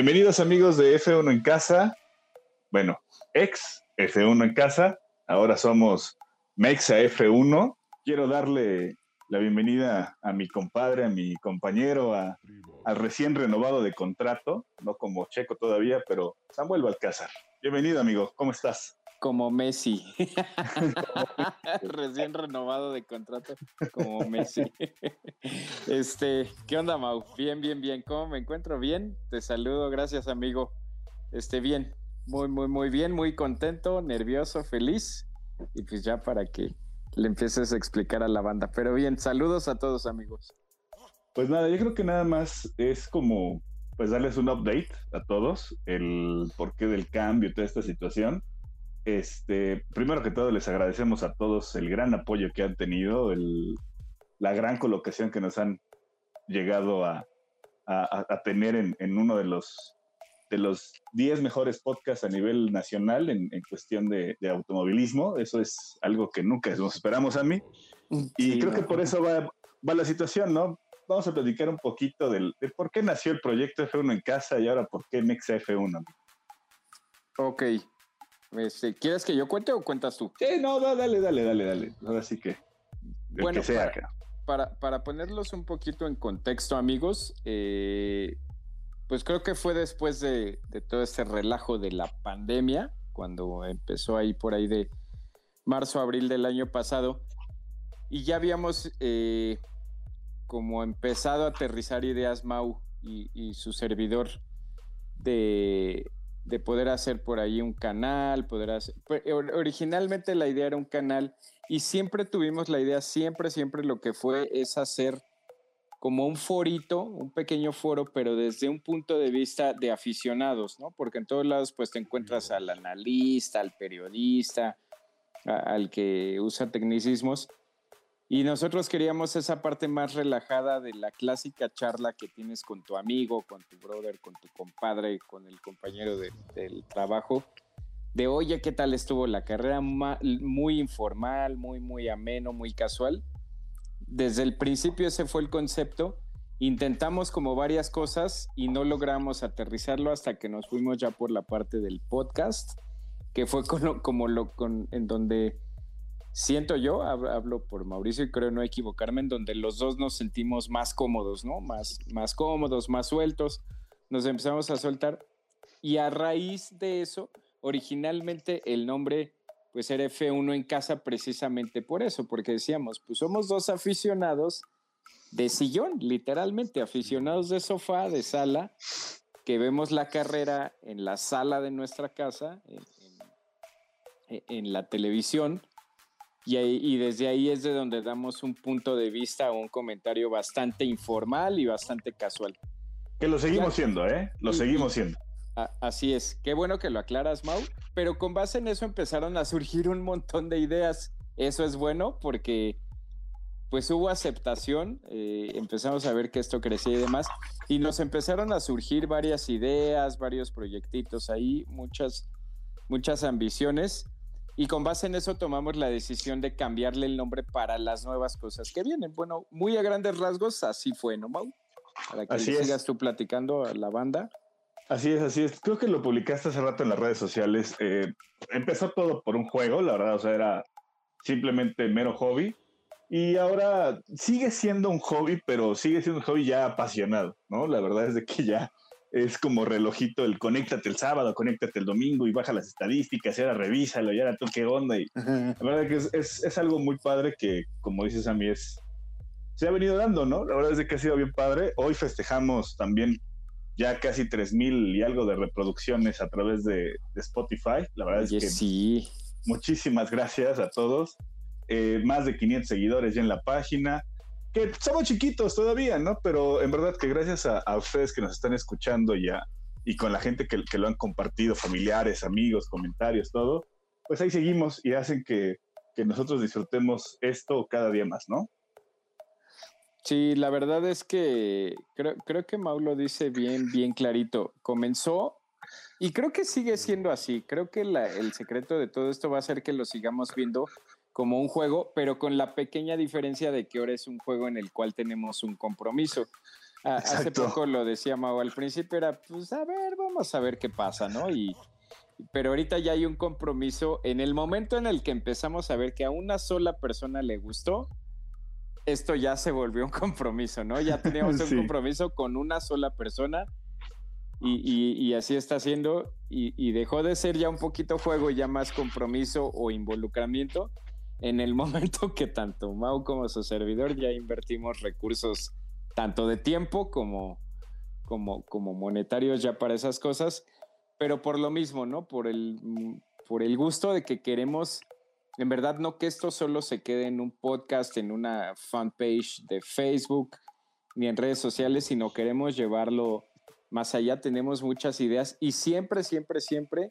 Bienvenidos amigos de F1 en casa. Bueno, ex F1 en casa. Ahora somos Mexa F1. Quiero darle la bienvenida a mi compadre, a mi compañero, al recién renovado de contrato, no como Checo todavía, pero Samuel Balcázar. Bienvenido, amigo. ¿Cómo estás? Como Messi. Recién renovado de contrato como Messi. este, ¿qué onda, Mau? Bien, bien, bien. ¿Cómo me encuentro? Bien. Te saludo, gracias, amigo. Este, bien. Muy, muy, muy bien, muy contento, nervioso, feliz. Y pues ya para que le empieces a explicar a la banda. Pero bien, saludos a todos, amigos. Pues nada, yo creo que nada más es como pues darles un update a todos, el porqué del cambio, toda esta situación este, primero que todo, les agradecemos a todos el gran apoyo que han tenido, la gran colocación que nos han llegado a, tener en, uno de los de los 10 mejores podcasts a nivel nacional en, cuestión de, automovilismo. Eso es algo que nunca nos esperamos a mí. Y creo que por eso va, la situación, ¿no? Vamos a platicar un poquito del, de por qué nació el proyecto F1 en casa y ahora por qué Nexa F1. Ok, este, ¿Quieres que yo cuente o cuentas tú? Sí, no, dale, dale, dale, dale. Ahora sí que. Bueno, sea para, para, ponerlos un poquito en contexto, amigos, eh, pues creo que fue después de, todo este relajo de la pandemia, cuando empezó ahí por ahí de marzo, abril del año pasado, y ya habíamos eh, como empezado a aterrizar ideas Mau y su servidor de de poder hacer por ahí un canal, poder hacer... Pues, originalmente la idea era un canal y siempre tuvimos la idea, siempre, siempre lo que fue es hacer como un forito, un pequeño foro, pero desde un punto de vista de aficionados, ¿no? Porque en todos lados pues te encuentras al analista, al periodista, al que usa tecnicismos y nosotros queríamos esa parte más relajada de la clásica charla que tienes con tu amigo, con tu brother, con tu compadre, con el compañero del trabajo. De oye, ¿qué tal estuvo la carrera? Muy informal, muy, muy ameno, muy casual. Desde el principio ese fue el concepto. Intentamos como varias cosas y no logramos aterrizarlo hasta que nos fuimos ya por la parte del podcast, que fue como lo con, en donde siento yo, hablo por Mauricio y creo no equivocarme, en donde los dos nos sentimos más cómodos, ¿no? Más, más cómodos, más sueltos, nos empezamos a soltar. Y a raíz de eso, originalmente el nombre pues era F1 en casa precisamente por eso, porque decíamos, pues somos dos aficionados de sillón, literalmente, aficionados de sofá, de sala, que vemos la carrera en la sala de nuestra casa, en, en la televisión, y, desde ahí es de donde damos un punto de vista o un comentario bastante informal y bastante casual. Que lo seguimos siendo, ¿eh? Lo seguimos siendo. así es. Qué bueno que lo aclaras, Mau. Pero con base en eso empezaron a surgir un montón de ideas. Eso es bueno porque pues hubo aceptación, eh, empezamos a ver que esto crecía y demás, y nos empezaron a surgir varias ideas, varios proyectitos ahí, muchas, muchas ambiciones. Y con base en eso tomamos la decisión de cambiarle el nombre para las nuevas cosas que vienen. Bueno, muy a grandes rasgos, así fue, ¿no, Mau? Para que sigas tú platicando a la banda. Así es, así es. Creo que lo publicaste hace rato en las redes sociales. Eh, empezó todo por un juego, la verdad, o sea, era simplemente mero hobby. Y ahora sigue siendo un hobby, pero sigue siendo un hobby ya apasionado, ¿no? La verdad es de que ya es como relojito el conéctate el sábado, conéctate el domingo y baja las estadísticas y ahora revísalo y ahora tú qué onda. Y la verdad que es, es, algo muy padre que, como dices a mí, es, se ha venido dando, ¿no? La verdad es que ha sido bien padre. Hoy festejamos también ya casi 3.000 y algo de reproducciones a través de, Spotify. La verdad es que sí. muchísimas gracias a todos. Eh, más de 500 seguidores ya en la página que somos chiquitos todavía, ¿no? Pero en verdad que gracias a, ustedes que nos están escuchando ya y con la gente que, lo han compartido, familiares, amigos, comentarios, todo, pues ahí seguimos y hacen que, que nosotros disfrutemos esto cada día más, ¿no? Sí, la verdad es que creo, creo que Mau lo dice bien, bien clarito. Comenzó y creo que sigue siendo así. Creo que la, el secreto de todo esto va a ser que lo sigamos viendo como un juego, pero con la pequeña diferencia de que ahora es un juego en el cual tenemos un compromiso. hace poco lo decía Mau, al principio era, pues a ver, vamos a ver qué pasa, ¿no? Y, pero ahorita ya hay un compromiso. En el momento en el que empezamos a ver que a una sola persona le gustó, esto ya se volvió un compromiso, ¿no? Ya teníamos un compromiso con una sola persona y, así está siendo y, dejó de ser ya un poquito juego, ya más compromiso o involucramiento en el momento que tanto Mau como su servidor ya invertimos recursos tanto de tiempo como, como, como monetarios ya para esas cosas, pero por lo mismo, ¿no? Por el, por el gusto de que queremos, en verdad, no que esto solo se quede en un podcast, en una fanpage de Facebook, ni en redes sociales, sino queremos llevarlo más allá. Tenemos muchas ideas y siempre, siempre, siempre,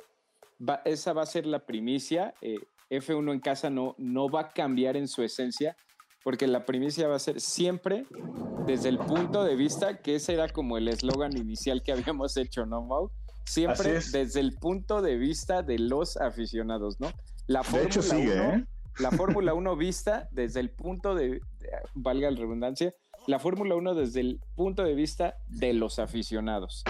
esa va a ser la primicia. Eh, F1 en casa no, no va a cambiar en su esencia porque la primicia va a ser siempre desde el punto de vista, que ese era como el eslogan inicial que habíamos hecho, ¿no, Mau? Siempre desde el punto de vista de los aficionados, ¿no? La de hecho sigue, ¿eh? La Fórmula 1 vista desde el punto de, valga la redundancia, la Fórmula 1 desde el punto de vista de los aficionados.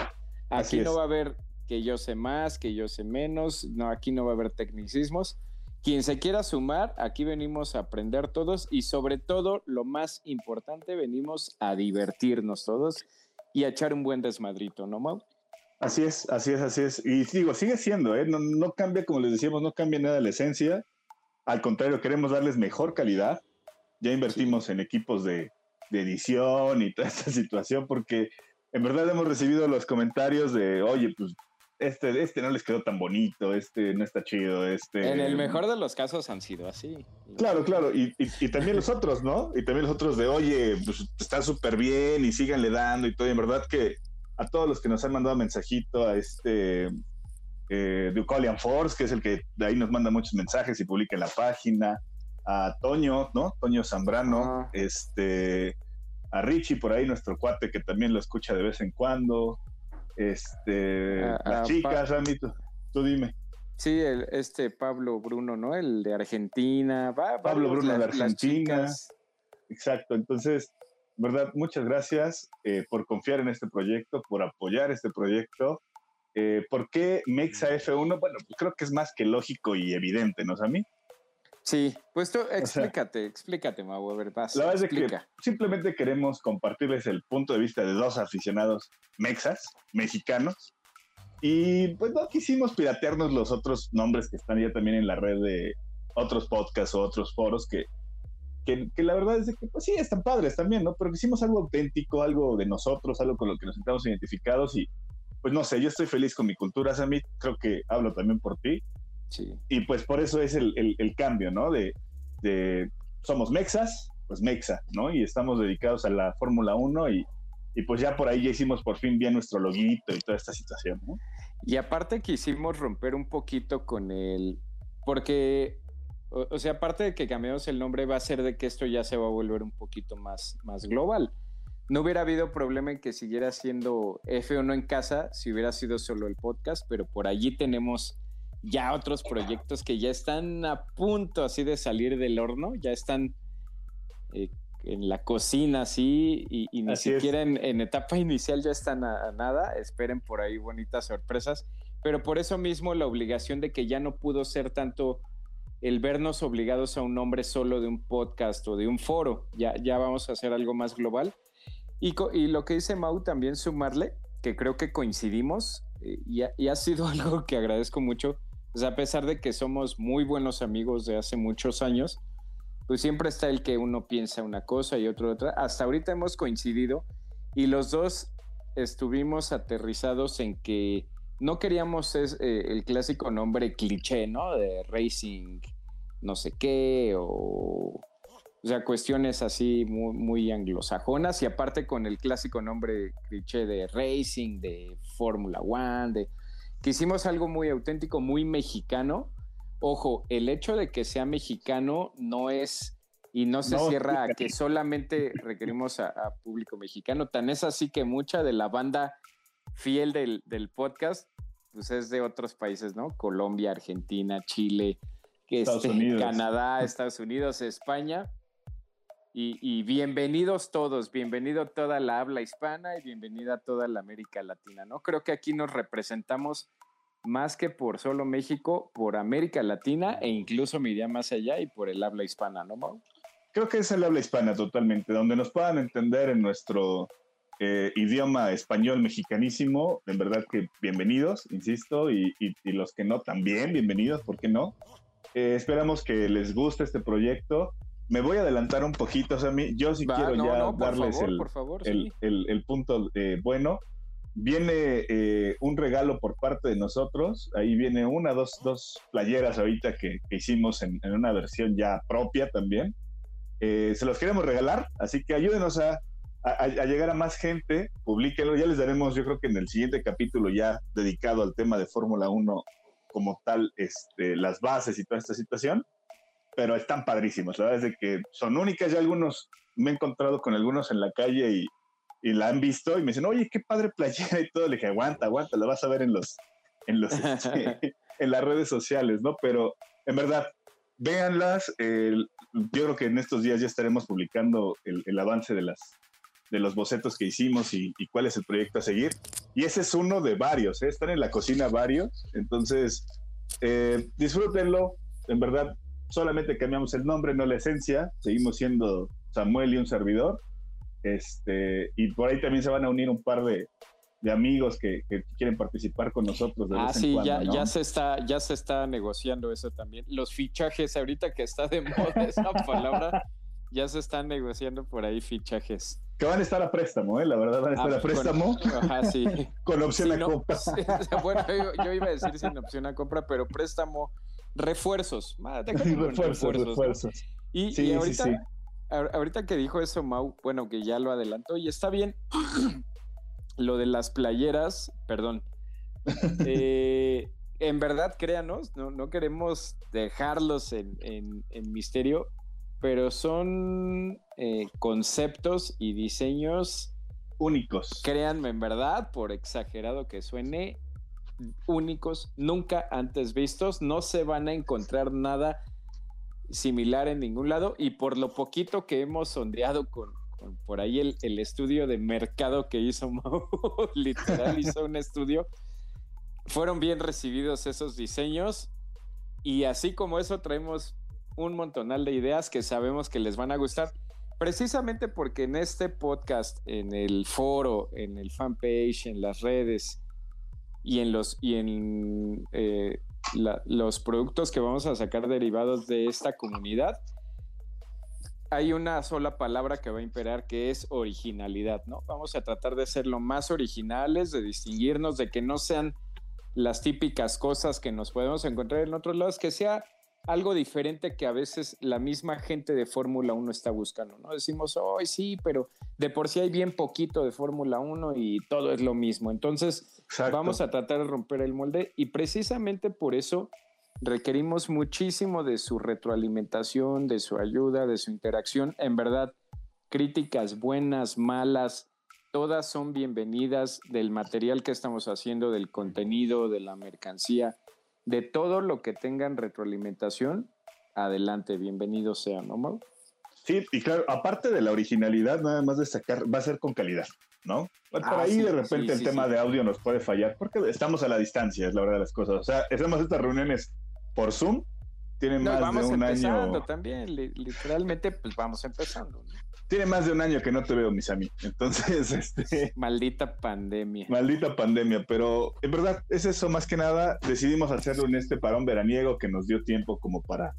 Aquí no va a haber que yo sé más, que yo sé menos, no, aquí no va a haber tecnicismos quien se quiera sumar, aquí venimos a aprender todos y sobre todo, lo más importante, venimos a divertirnos todos y a echar un buen desmadrito, ¿no, Mau? Así es, así es, así es. Y digo, sigue siendo, ¿eh? no, cambia, como les decíamos, no cambia nada la esencia. Al contrario, queremos darles mejor calidad. Ya invertimos en equipos de, de edición y toda esta situación porque en verdad hemos recibido los comentarios de, oye, pues este, este no les quedó tan bonito, este no está chido, este... En el mejor de los casos han sido así. Claro, claro, y, también los otros, ¿no? Y también los otros de, oye, pues está súper bien y síganle dando y todo, y en verdad que a todos los que nos han mandado mensajito, a este eh, Ducolian Force, que es el que de ahí nos manda muchos mensajes y publica en la página, a Toño, ¿no? Toño Zambrano, este, a Richie por ahí, nuestro cuate que también lo escucha de vez en cuando, este, las chicas, tú, dime. Sí, el, este Pablo Bruno, ¿no? El de Argentina. Pablo Bruno de Argentina. Exacto. Entonces, verdad, muchas gracias eh, por confiar en este proyecto, por apoyar este proyecto. Eh, ¿Por qué Mexa F1? Bueno, pues creo que es más que lógico y evidente, ¿no, Sammy? Sí, pues tú explícate, explícate, Mau, a ver, La verdad es que simplemente queremos compartirles el punto de vista de dos aficionados mexas, mexicanos, y pues no quisimos piratearnos los otros nombres que están ya también en la red de otros podcasts o otros foros que, que, la verdad es que pues sí, están padres también, ¿no? Pero hicimos algo auténtico, algo de nosotros, algo con lo que nos sentamos identificados y pues no sé, yo estoy feliz con mi cultura, Sammy, creo que hablo también por ti y pues por eso es el, cambio, ¿no? De, somos mexas, pues mexa, ¿no? Y estamos dedicados a la Fórmula 1 y, pues ya por ahí ya hicimos por fin bien nuestro loguito y toda esta situación, ¿no? Y aparte quisimos romper un poquito con el, porque, o, sea, aparte de que cambiamos el nombre, va a ser de que esto ya se va a volver un poquito más, más global. No hubiera habido problema en que siguiera siendo F1 en casa si hubiera sido solo el podcast, pero por allí tenemos ya otros proyectos que ya están a punto así de salir del horno, ya están eh, en la cocina así y, ni siquiera en, etapa inicial ya están a, nada, esperen por ahí bonitas sorpresas, pero por eso mismo la obligación de que ya no pudo ser tanto el vernos obligados a un nombre solo de un podcast o de un foro, ya, ya vamos a hacer algo más global. Y, y lo que dice Mau también sumarle, que creo que coincidimos, eh, y ha sido algo que agradezco mucho, pues a pesar de que somos muy buenos amigos de hace muchos años, pues siempre está el que uno piensa una cosa y otro otra. Hasta ahorita hemos coincidido y los dos estuvimos aterrizados en que no queríamos eh, el clásico nombre cliché, ¿no? De racing, no sé qué, o, o sea, cuestiones así muy, muy anglosajonas y aparte con el clásico nombre cliché de racing, de Fórmula One, de que hicimos algo muy auténtico, muy mexicano. Ojo, el hecho de que sea mexicano no es y no se cierra a que solamente requerimos a, público mexicano. Tan es así que mucha de la banda fiel del, podcast pues es de otros países, ¿no? Colombia, Argentina, Chile, este, Canadá, Estados Unidos, España. Y, bienvenidos todos, bienvenido toda la habla hispana y bienvenida toda la América Latina, ¿no? Creo que aquí nos representamos más que por solo México, por América Latina e incluso me iría más allá y por el habla hispana, ¿no, Mau? Creo que es el habla hispana totalmente, donde nos puedan entender en nuestro eh, idioma español mexicanísimo, en verdad que bienvenidos, insisto, y, los que no también, bienvenidos, ¿por qué no? Eh, esperamos que les guste este proyecto me voy a adelantar un poquito, o sea, yo sí quiero ya darles el, punto eh, bueno. Viene eh, un regalo por parte de nosotros, ahí viene una, dos, dos playeras ahorita que, hicimos en, una versión ya propia también. Eh, se los queremos regalar, así que ayúdenos a, llegar a más gente, publíquenlo, ya les daremos, yo creo que en el siguiente capítulo ya dedicado al tema de Fórmula 1 como tal, este, las bases y toda esta situación pero están padrísimos. La verdad es de que son únicas. Ya algunos me he encontrado con algunos en la calle y, y la han visto y me dicen, oye, qué padre playera y todo. Le dije, aguanta, aguanta, la vas a ver en los, en los, este, en las redes sociales, ¿no? Pero en verdad, véanlas. yo creo que en estos días ya estaremos publicando el, el avance de las de los bocetos que hicimos y, y, cuál es el proyecto a seguir. Y ese es uno de varios, ¿eh? están en la cocina varios. Entonces, eh, disfrútenlo. En verdad, solamente cambiamos el nombre, no la esencia, seguimos siendo Samuel y un servidor. Este, y por ahí también se van a unir un par de, amigos que, quieren participar con nosotros. ah, sí, ya, ya, se está, ya se está negociando eso también. Los fichajes, ahorita que está de moda esa palabra, ya se están negociando por ahí fichajes. Que van a estar a préstamo, ¿eh? La verdad, van a estar ah, a préstamo. Con, ajá, sí. con opción a compra. bueno, yo, yo, iba a decir sin opción a compra, pero préstamo refuerzos. refuerzos, refuerzos. Y, ahorita, ahorita que dijo eso Mau, bueno, que ya lo adelantó y está bien. lo de las playeras, perdón. Eh, en verdad, créanos, no, no queremos dejarlos en, misterio, pero son eh, conceptos y diseños únicos. Créanme, en verdad, por exagerado que suene, únicos, nunca antes vistos. No se van a encontrar nada similar en ningún lado y por lo poquito que hemos sondeado con, por ahí el, estudio de mercado que hizo Mau, literal hizo un estudio, fueron bien recibidos esos diseños y así como eso traemos un montonal de ideas que sabemos que les van a gustar. Precisamente porque en este podcast, en el foro, en el fanpage, en las redes, y en los, y en, eh, los productos que vamos a sacar derivados de esta comunidad, hay una sola palabra que va a imperar que es originalidad, ¿no? Vamos a tratar de ser lo más originales, de distinguirnos, de que no sean las típicas cosas que nos podemos encontrar en otros lados, que sea algo diferente que a veces la misma gente de Fórmula 1 está buscando, ¿no? Decimos, hoy sí, pero de por sí hay bien poquito de Fórmula 1 y todo es lo mismo. Entonces, vamos a tratar de romper el molde y precisamente por eso requerimos muchísimo de su retroalimentación, de su ayuda, de su interacción. En verdad, críticas buenas, malas, todas son bienvenidas del material que estamos haciendo, del contenido, de la mercancía de todo lo que tengan retroalimentación, adelante, bienvenido sea, ¿no, Mau? Sí, y claro, aparte de la originalidad, nada más destacar, va a ser con calidad, ¿no? Por ah, ahí de repente el tema de audio nos puede fallar, porque estamos a la distancia, es la verdad de las cosas. O sea, hacemos estas reuniones por Zoom, tienen más de un año. también, literalmente, pues vamos empezando. ¿no? Tiene más de un año que no te veo, mis amigos. Entonces, este. Maldita pandemia. Maldita pandemia, pero en verdad es eso más que nada. Decidimos hacerlo en este parón veraniego que nos dio tiempo como para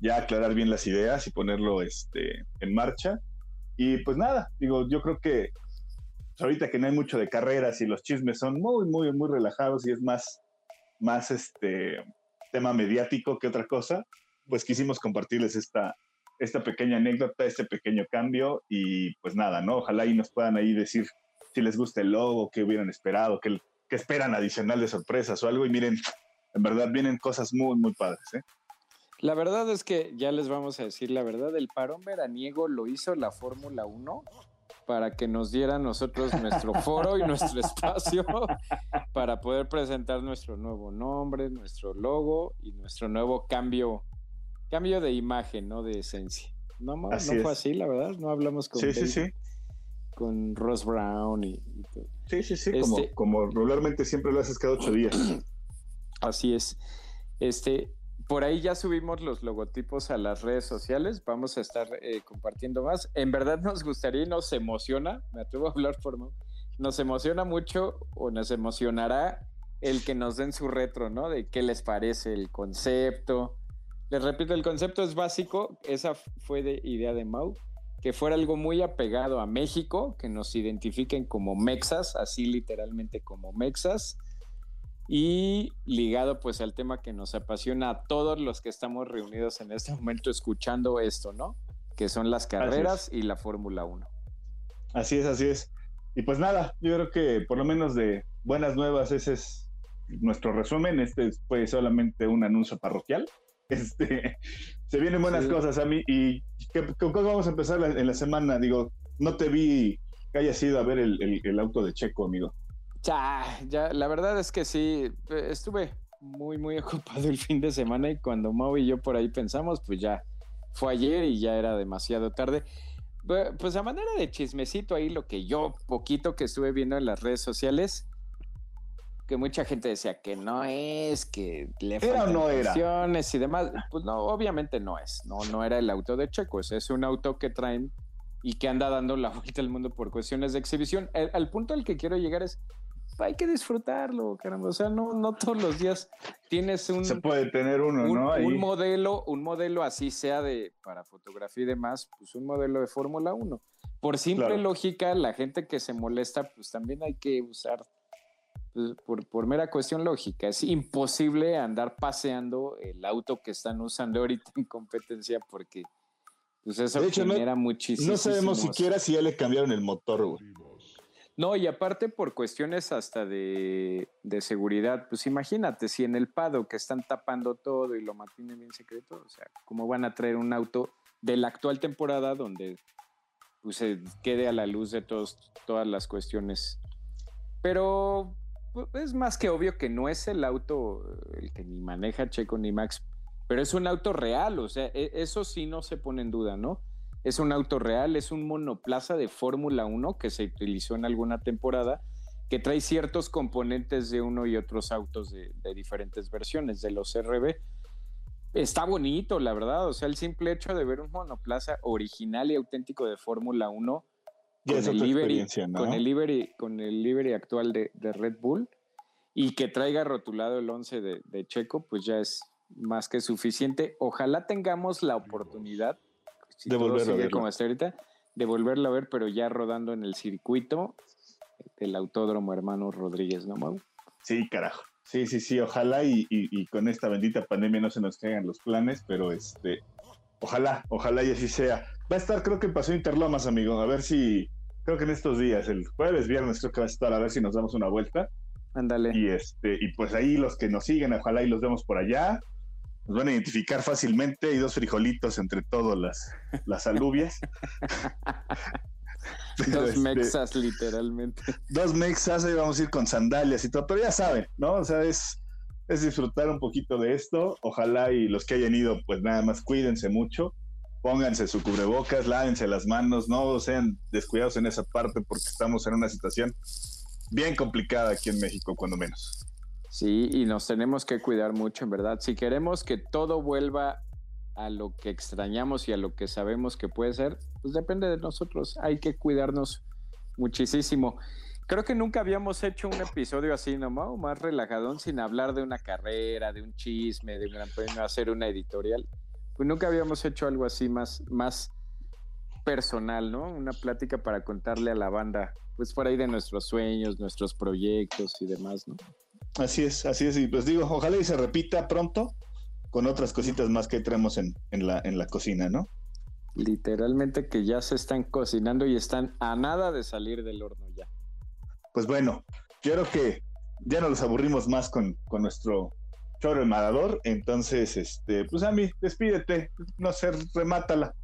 ya aclarar bien las ideas y ponerlo este, en marcha. Y pues nada, digo, yo creo que ahorita que no hay mucho de carreras y los chismes son muy, muy, muy relajados y es más, más este tema mediático que otra cosa, pues quisimos compartirles esta, esta pequeña anécdota, este pequeño cambio y pues nada, ¿no? Ojalá y nos puedan ahí decir si les gusta el logo, qué hubieran esperado, qué, qué esperan adicional de sorpresas o algo y miren, en verdad vienen cosas muy, muy padres, ¿eh? La verdad es que ya les vamos a decir la verdad, el parón veraniego lo hizo la Fórmula 1 para que nos diera nosotros nuestro foro y nuestro espacio para poder presentar nuestro nuevo nombre, nuestro logo y nuestro nuevo cambio Cambio de imagen, no de esencia. No, no fue así, la verdad. No hablamos con, sí, sí, sí. con Ross Brown y, Sí, sí, sí, como, este como regularmente siempre lo haces cada ocho días. Así es. Este, por ahí ya subimos los logotipos a las redes sociales. Vamos a estar eh, compartiendo más. En verdad nos gustaría y nos emociona, me atrevo a hablar por nos emociona mucho o nos emocionará el que nos den su retro, ¿no? De qué les parece el concepto. Les repito, el concepto es básico. Esa fue de idea de Mau. Que fuera algo muy apegado a México, que nos identifiquen como mexas, así literalmente como mexas y ligado pues al tema que nos apasiona a todos los que estamos reunidos en este momento escuchando esto, ¿no? Que son las carreras y la Fórmula 1. Así es, así es. Y pues nada, yo creo que por lo menos de buenas nuevas ese es nuestro resumen. Este fue solamente un anuncio parroquial. Este, se vienen buenas cosas a mí. ¿Y con qué vamos a empezar en la semana? Digo, no te vi que hayas ido a ver el auto de Checo, amigo. Ya, ya, la verdad es que sí, estuve muy, muy ocupado el fin de semana y cuando Mau y yo por ahí pensamos, pues ya fue ayer y ya era demasiado tarde. Pues a manera de chismecito ahí, lo que yo poquito que estuve viendo en las redes sociales, que mucha gente decía que no es, que le faltan no y demás. Pues no, obviamente no es. No, no era el auto de Checo, es un auto que traen y que anda dando la vuelta al mundo por cuestiones de exhibición. al punto al que quiero llegar es, hay que disfrutarlo, caramba. O sea, no, no todos los días tienes un. Se puede tener uno, ¿no? Un modelo, un modelo así sea de para fotografía y demás, pues un modelo de Fórmula 1. Por simple lógica, la gente que se molesta, pues también hay que usar. Pues, por, por mera cuestión lógica, es imposible andar paseando el auto que están usando ahorita en competencia porque pues eso genera muchísimo. No sabemos siquiera si ya le cambiaron el motor, güey. No, y aparte por cuestiones hasta de, seguridad, pues imagínate, si en el Pado que están tapando todo y lo mantienen bien secreto, o sea, ¿cómo van a traer un auto de la actual temporada donde pues, se quede a la luz de todos, todas las cuestiones? Pero es más que obvio que no es el auto el que ni maneja Checo ni Max, pero es un auto real, o sea, e, eso sí no se pone en duda, ¿no? Es un auto real, es un monoplaza de Fórmula 1 que se utilizó en alguna temporada, que trae ciertos componentes de uno y otros autos de, diferentes versiones de los RB. Está bonito, la verdad. O sea, el simple hecho de ver un monoplaza original y auténtico de Fórmula 1 con, el livery, con, el livery, con el livery actual de, Red Bull y que traiga rotulado el 11 de, de Checo, pues ya es más que suficiente. Ojalá tengamos la oportunidad de volverlo a ver. Como hasta ahorita, de volverlo a ver, pero ya rodando en el circuito del Autódromo Hermano Rodríguez, ¿no, Mau? Sí, carajo. Sí, sí, sí, ojalá y, y, con esta bendita pandemia no se nos caigan los planes, pero este, ojalá, ojalá y así sea. Va a estar, creo que pasó Interlomas, amigo, a ver si, creo que en estos días, el jueves, viernes, creo que va a estar, a ver si nos damos una vuelta. Ándale. Y este, y pues ahí los que nos siguen, ojalá y los vemos por allá nos van a identificar fácilmente. Hay dos frijolitos entre todas las, las alubias. dos este, mexas, literalmente. Dos mexas, ahí vamos a ir con sandalias y todo, pero ya saben, ¿no? O sea, es, es disfrutar un poquito de esto. Ojalá y los que hayan ido, pues nada más cuídense mucho. Pónganse su cubrebocas, lávense las manos, no sean descuidados en esa parte porque estamos en una situación bien complicada aquí en México, cuando menos. Sí, y nos tenemos que cuidar mucho, en verdad. Si queremos que todo vuelva a lo que extrañamos y a lo que sabemos que puede ser, pues depende de nosotros. Hay que cuidarnos muchísimo. Creo que nunca habíamos hecho un episodio así, ¿no? Más relajadón, sin hablar de una carrera, de un chisme, de un gran premio, hacer una editorial. Pues nunca habíamos hecho algo así más, más personal, ¿no? Una plática para contarle a la banda, pues por ahí de nuestros sueños, nuestros proyectos y demás, ¿no? Así es, así es. Y pues digo, ojalá y se repita pronto con otras cositas más que traemos en, la, en la cocina, ¿no? Literalmente que ya se están cocinando y están a nada de salir del horno ya. Pues bueno, yo creo que ya no los aburrimos más con, nuestro choro emadador. Entonces, este, pues a mí, despídete, no sé, remátala.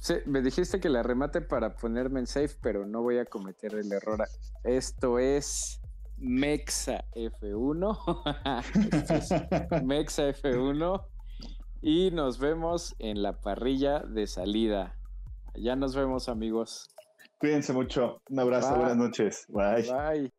Sí, me dijiste que la remate para ponerme en safe, pero no voy a cometer el error. Esto es Mexa F1. Mexa F1. Y nos vemos en la parrilla de salida. Ya nos vemos, amigos. Cuídense mucho. Un abrazo. Buenas noches. Bye. Bye.